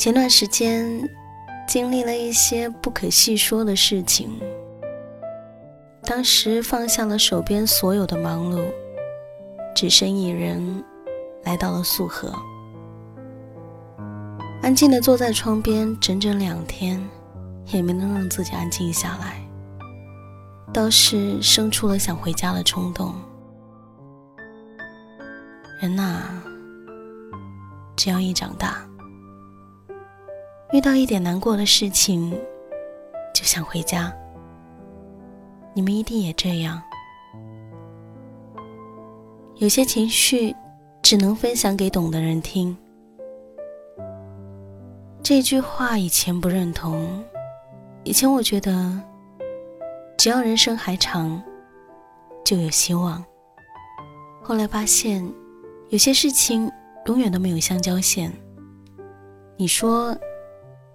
前段时间经历了一些不可细说的事情，当时放下了手边所有的忙碌，只身一人来到了素河，安静的坐在窗边整整两天，也没能让自己安静下来，倒是生出了想回家的冲动。人呐，只要一长大。遇到一点难过的事情，就想回家。你们一定也这样。有些情绪只能分享给懂的人听。这句话以前不认同，以前我觉得，只要人生还长，就有希望。后来发现，有些事情永远都没有相交线。你说。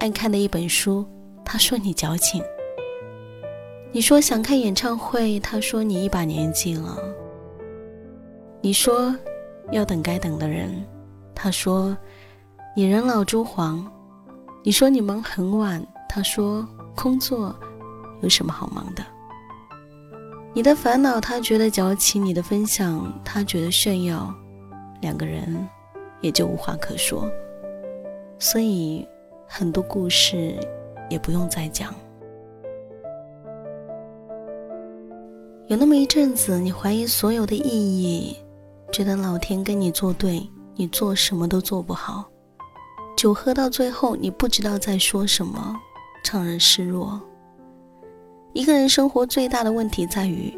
爱看的一本书，他说你矫情；你说想看演唱会，他说你一把年纪了；你说要等该等的人，他说你人老珠黄；你说你忙很晚，他说工作有什么好忙的？你的烦恼他觉得矫情，你的分享他觉得炫耀，两个人也就无话可说。所以。很多故事也不用再讲。有那么一阵子，你怀疑所有的意义，觉得老天跟你作对，你做什么都做不好。酒喝到最后，你不知道在说什么，怅然失落。一个人生活最大的问题在于，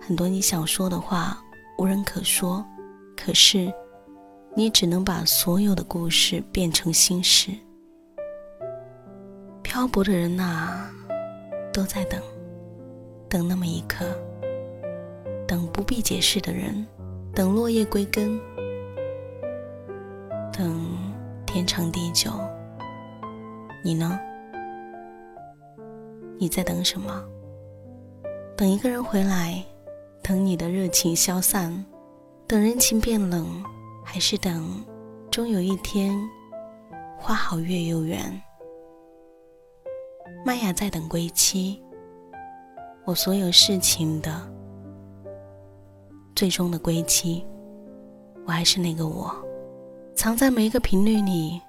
很多你想说的话无人可说，可是你只能把所有的故事变成心事。漂泊的人呐，都在等，等那么一刻，等不必解释的人，等落叶归根，等天长地久。你呢？你在等什么？等一个人回来，等你的热情消散，等人情变冷，还是等终有一天花好月又圆？麦雅在等归期，我所有事情的最终的归期。我还是那个我，藏在每一个频率里。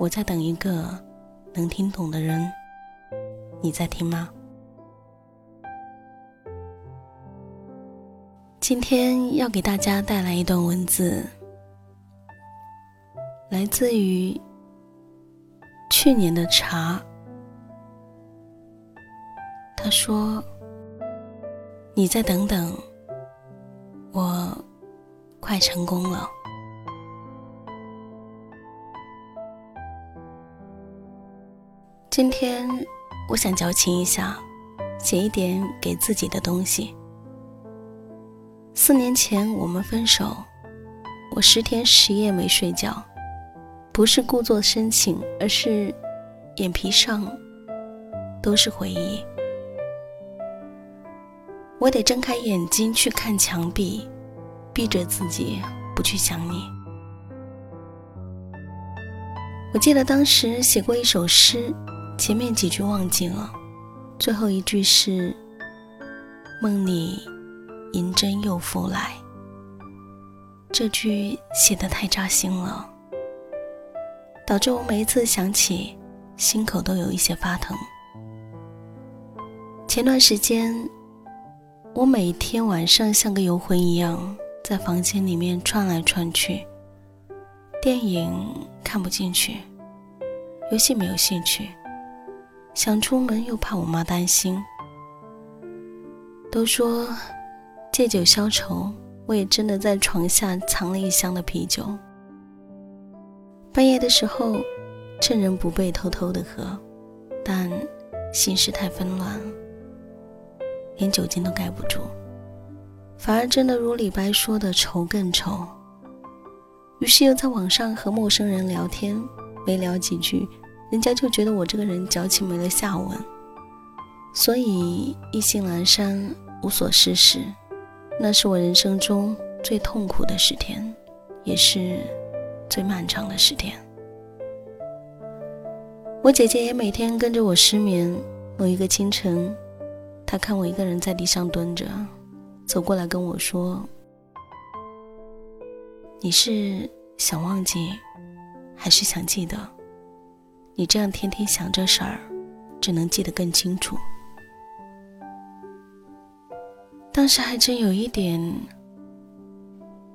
我在等一个能听懂的人。你在听吗？今天要给大家带来一段文字，来自于去年的茶。说：“你再等等，我快成功了。”今天我想矫情一下，写一点给自己的东西。四年前我们分手，我十天十夜没睡觉，不是故作深情，而是眼皮上都是回忆。我得睁开眼睛去看墙壁，逼着自己不去想你。我记得当时写过一首诗，前面几句忘记了，最后一句是“梦里银针又复来”。这句写的太扎心了，导致我每一次想起，心口都有一些发疼。前段时间。我每天晚上像个游魂一样在房间里面窜来窜去，电影看不进去，游戏没有兴趣，想出门又怕我妈担心。都说借酒消愁，我也真的在床下藏了一箱的啤酒。半夜的时候，趁人不备偷偷的喝，但心事太纷乱。连酒精都盖不住，反而真的如李白说的“愁更愁”。于是又在网上和陌生人聊天，没聊几句，人家就觉得我这个人矫情没了下文。所以意兴阑珊，无所事事，那是我人生中最痛苦的十天，也是最漫长的十天。我姐姐也每天跟着我失眠。某一个清晨。他看我一个人在地上蹲着，走过来跟我说：“你是想忘记，还是想记得？你这样天天想这事儿，只能记得更清楚。”当时还真有一点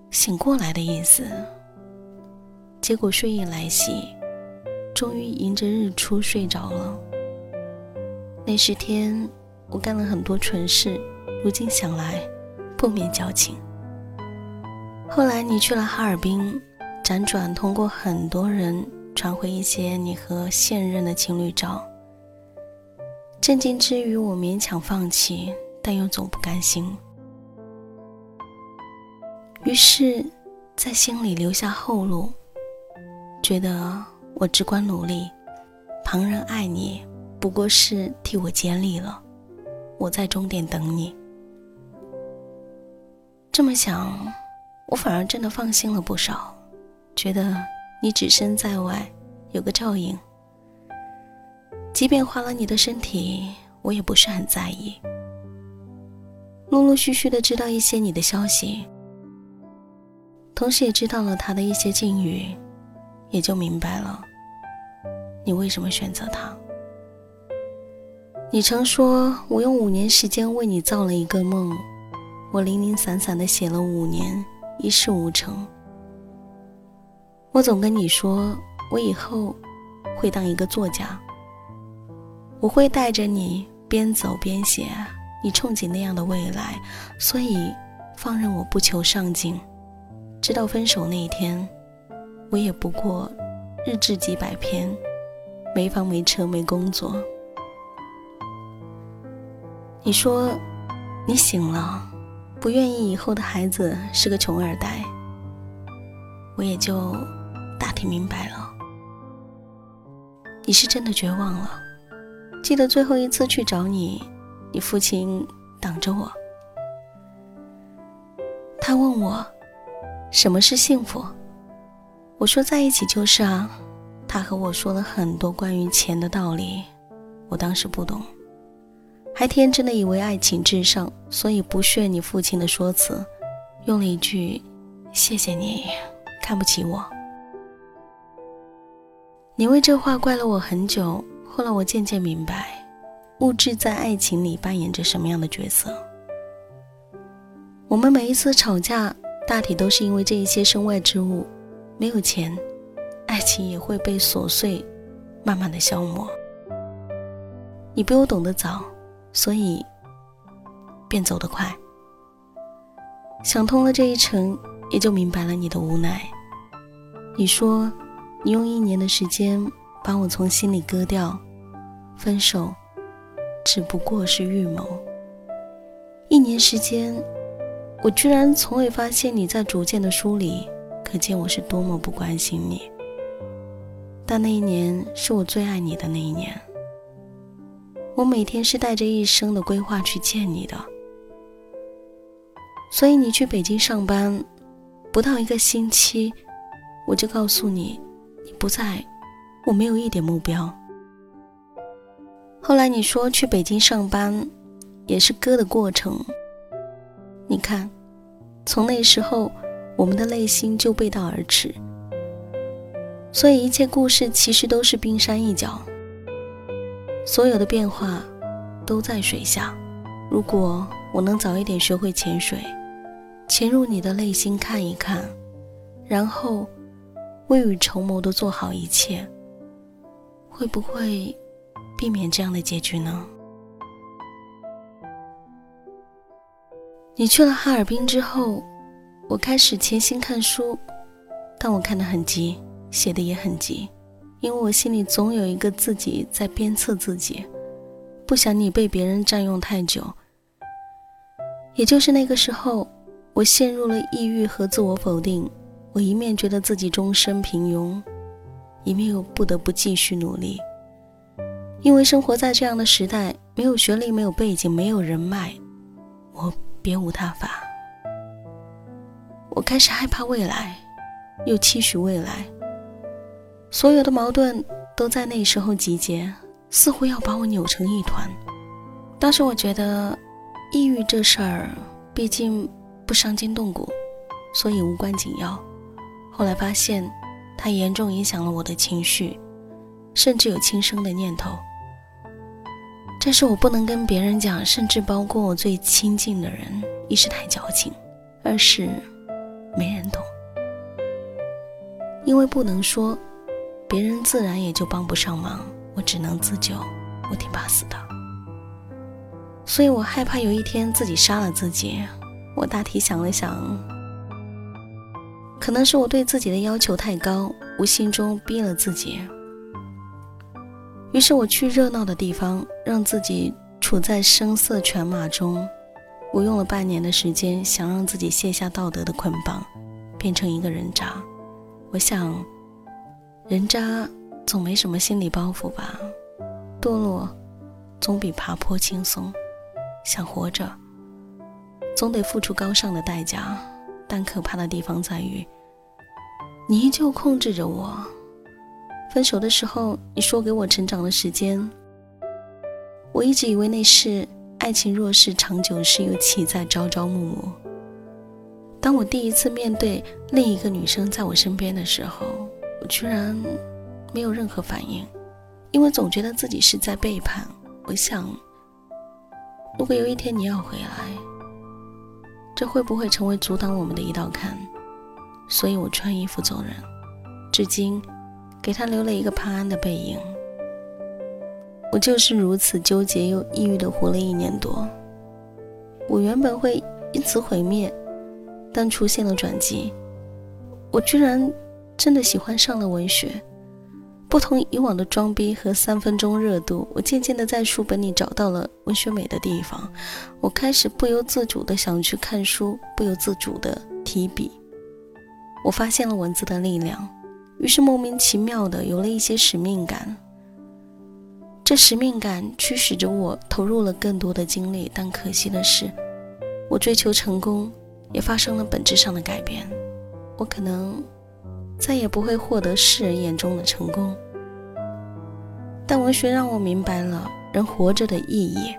醒过来的意思，结果睡意来袭，终于迎着日出睡着了。那十天。我干了很多蠢事，如今想来，不免矫情。后来你去了哈尔滨，辗转通过很多人传回一些你和现任的情侣照。震惊之余，我勉强放弃，但又总不甘心。于是，在心里留下后路，觉得我只管努力，旁人爱你，不过是替我竭力了。我在终点等你。这么想，我反而真的放心了不少，觉得你只身在外，有个照应。即便花了你的身体，我也不是很在意。陆陆续续的知道一些你的消息，同时也知道了他的一些境遇，也就明白了，你为什么选择他。你曾说我用五年时间为你造了一个梦，我零零散散的写了五年，一事无成。我总跟你说，我以后会当一个作家，我会带着你边走边写你憧憬那样的未来，所以放任我不求上进，直到分手那一天，我也不过日志几百篇，没房没车没工作。你说，你醒了，不愿意以后的孩子是个穷二代，我也就大体明白了。你是真的绝望了。记得最后一次去找你，你父亲挡着我，他问我什么是幸福，我说在一起就是啊。他和我说了很多关于钱的道理，我当时不懂。还天真的以为爱情至上，所以不屑你父亲的说辞，用了一句“谢谢你，看不起我”。你为这话怪了我很久。后来我渐渐明白，物质在爱情里扮演着什么样的角色。我们每一次吵架，大体都是因为这一些身外之物。没有钱，爱情也会被琐碎慢慢的消磨。你比我懂得早，所以便走得快。想通了这一程，也就明白了你的无奈。你说，你用一年的时间把我从心里割掉，分手只不过是预谋。一年时间。我居然从未发现你在逐渐的疏离，可见我是多么不关心你。但那一年是我最爱你的那一年，我每天是带着一生的规划去见你的。所以你去北京上班，不到一个星期，我就告诉你，你不在，我没有一点目标。后来你说去北京上班，也是割的过程。你看，从那时候，我们的内心就背道而驰。所以一切故事其实都是冰山一角，所有的变化都在水下。如果我能早一点学会潜水，潜入你的内心看一看，然后未雨绸缪的做好一切，会不会避免这样的结局呢？你去了哈尔滨之后，我开始潜心看书，但我看得很急，写的也很急，因为我心里总有一个自己在鞭策自己，不想你被别人占用太久。也就是那个时候，我陷入了抑郁和自我否定，我一面觉得自己终身平庸，一面又不得不继续努力，因为生活在这样的时代，没有学历，没有背景，没有人脉，我。别无他法。我开始害怕未来，又期许未来。所有的矛盾都在那时候集结，似乎要把我扭成一团。当时我觉得，抑郁这事儿毕竟不伤筋动骨，所以无关紧要。后来发现，它严重影响了我的情绪，甚至有轻生的念头。这是我不能跟别人讲，甚至包括我最亲近的人，一是太矫情，二是没人懂。因为不能说，别人自然也就帮不上忙，我只能自救，我挺怕死的。所以我害怕有一天自己杀了自己。我大体想了想，可能是我对自己的要求太高，无形中逼了自己。于是我去热闹的地方，让自己处在声色犬马中。我用了半年的时间，想让自己卸下道德的捆绑，变成一个人渣。我想，人渣总没什么心理包袱吧？堕落总比爬坡轻松。想活着，总得付出高尚的代价。但可怕的地方在于，你依旧控制着我。分手的时候，你说给我成长的时间。我一直以为那是爱情，若是长久，是又岂在朝朝暮暮？当我第一次面对另一个女生在我身边的时候，我居然没有任何反应，因为总觉得自己是在背叛。我想，如果有一天你要回来，这会不会成为阻挡我们的一道坎？所以我穿衣服走人，至今。给他留了一个潘安的背影。我就是如此纠结又抑郁的活了一年多。我原本会因此毁灭，但出现了转机。我居然真的喜欢上了文学。不同以往的装逼和三分钟热度，我渐渐的在书本里找到了文学美的地方。我开始不由自主的想去看书，不由自主的提笔。我发现了文字的力量。于是莫名其妙的有了一些使命感，这使命感驱使着我投入了更多的精力，但可惜的是，我追求成功也发生了本质上的改变，我可能再也不会获得世人眼中的成功。但文学让我明白了人活着的意义，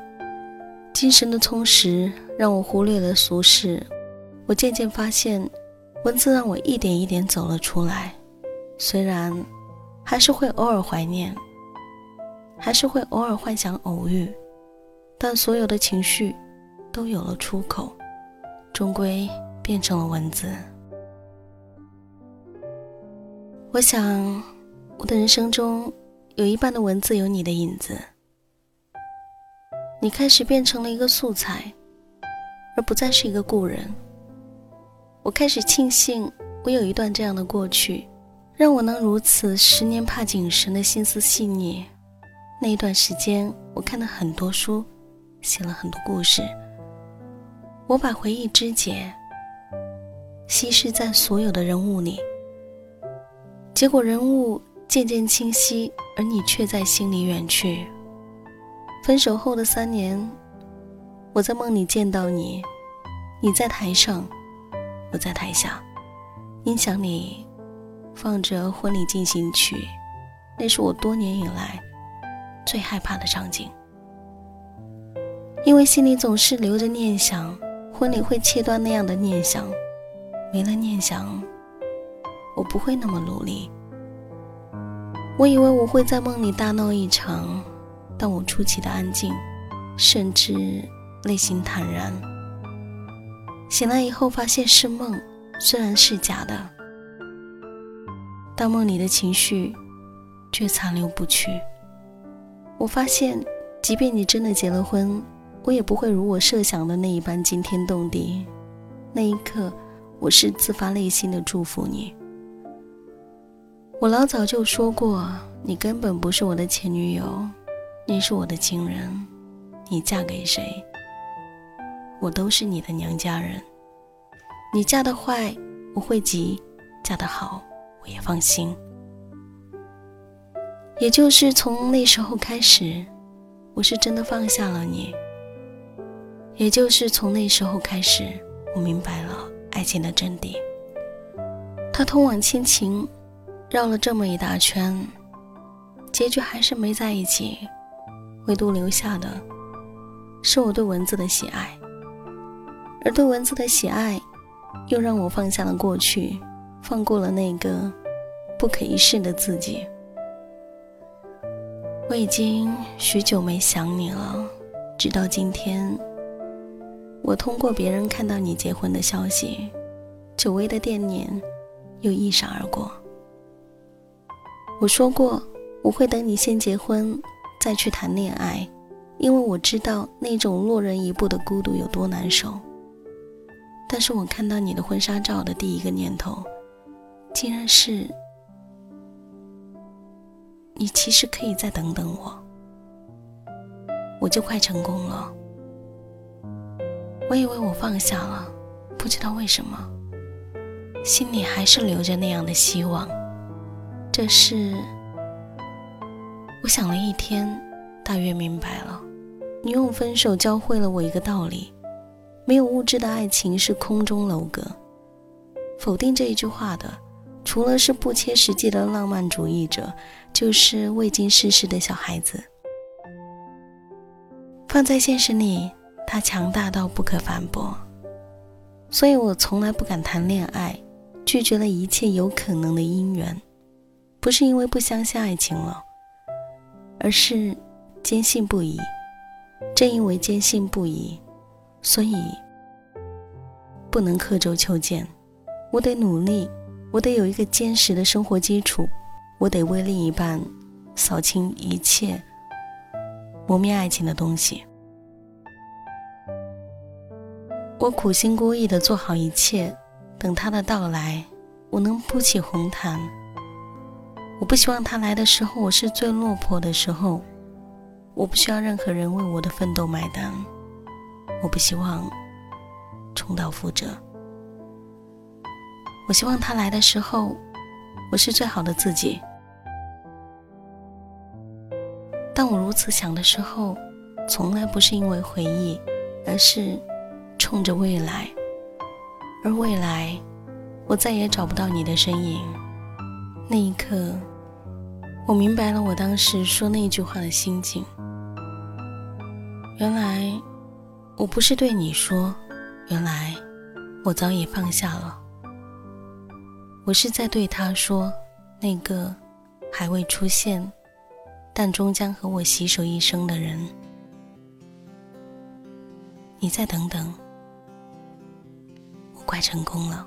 精神的充实让我忽略了俗世，我渐渐发现，文字让我一点一点走了出来。虽然还是会偶尔怀念，还是会偶尔幻想偶遇，但所有的情绪都有了出口，终归变成了文字。我想，我的人生中有一半的文字有你的影子。你开始变成了一个素材，而不再是一个故人。我开始庆幸，我有一段这样的过去，让我能如此十年怕井绳的心思细腻。那一段时间，我看了很多书，写了很多故事。我把回忆肢解，稀释在所有的人物里。结果人物渐渐清晰，而你却在心里远去。分手后的三年，我在梦里见到你，你在台上。我在台下，音响里放着婚礼进行曲，那是我多年以来最害怕的场景。因为心里总是留着念想，婚礼会切断那样的念想，没了念想，我不会那么努力。我以为我会在梦里大闹一场，但我出奇的安静，甚至内心坦然。醒来以后，发现是梦，虽然是假的，但梦里的情绪却残留不去。我发现，即便你真的结了婚，我也不会如我设想的那一般惊天动地。那一刻，我是自发内心的祝福你。我老早就说过，你根本不是我的前女友，你是我的情人，你嫁给谁？我都是你的娘家人，你嫁得坏我会急，嫁得好我也放心。也就是从那时候开始，我是真的放下了你。也就是从那时候开始，我明白了爱情的真谛。它通往亲情，绕了这么一大圈，结局还是没在一起，唯独留下的是我对文字的喜爱。而对文字的喜爱，又让我放下了过去，放过了那个不可一世的自己。我已经许久没想你了，直到今天，我通过别人看到你结婚的消息，久违的惦念又一闪而过。我说过，我会等你先结婚，再去谈恋爱，因为我知道那种落人一步的孤独有多难受。但是我看到你的婚纱照的第一个念头，竟然是你其实可以再等等我，我就快成功了。我以为我放下了，不知道为什么，心里还是留着那样的希望。这是我想了一天，大约明白了。你用分手教会了我一个道理。没有物质的爱情是空中楼阁。否定这一句话的，除了是不切实际的浪漫主义者，就是未经世事的小孩子。放在现实里，他强大到不可反驳。所以我从来不敢谈恋爱，拒绝了一切有可能的姻缘，不是因为不相信爱情了，而是坚信不疑。正因为坚信不疑。所以，不能刻舟求剑，我得努力，我得有一个坚实的生活基础，我得为另一半扫清一切磨灭爱情的东西。我苦心孤诣的做好一切，等他的到来，我能铺起红毯。我不希望他来的时候，我是最落魄的时候，我不需要任何人为我的奋斗买单。我不希望重蹈覆辙。我希望他来的时候，我是最好的自己。当我如此想的时候，从来不是因为回忆，而是冲着未来。而未来，我再也找不到你的身影。那一刻，我明白了我当时说那句话的心境。原来。我不是对你说，原来我早已放下了。我是在对他说，那个还未出现，但终将和我携手一生的人，你再等等，我快成功了。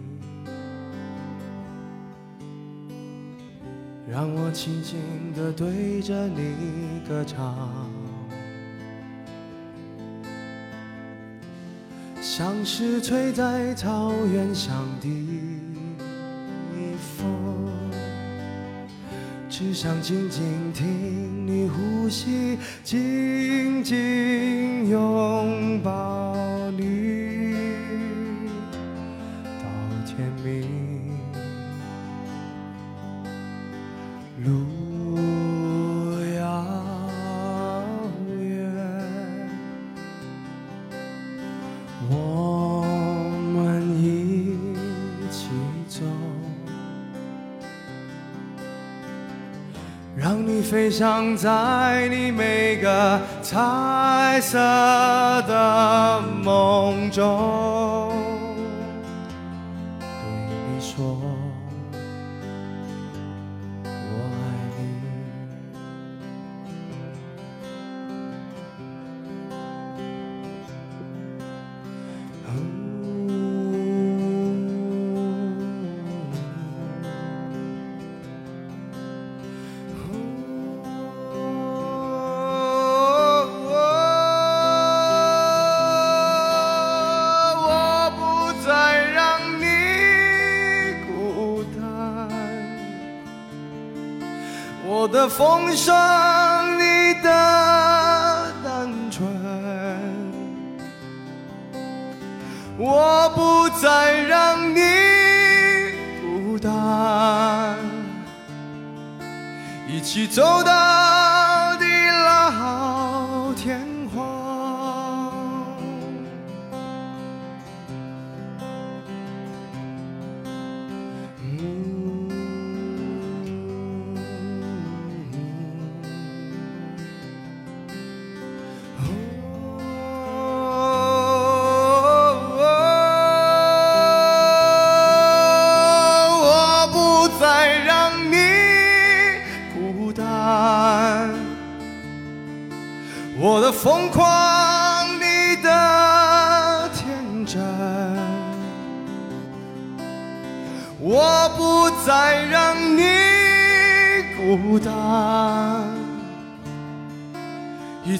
让我轻轻地对着你歌唱。像是吹在草原上的风，只想静静听你呼吸，紧紧拥抱你到天明。飞翔在你每个彩色的梦中，风霜，你的单纯，我不再让你孤单，一起走到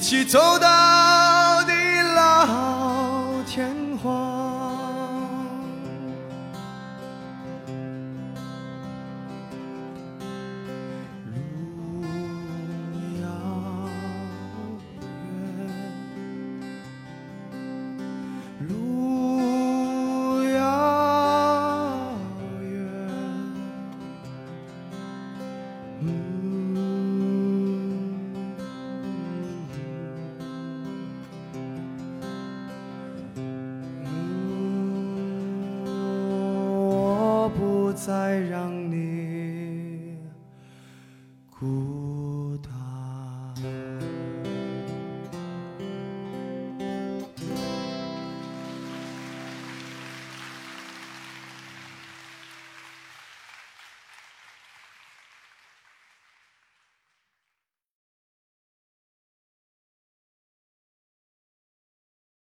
一起走到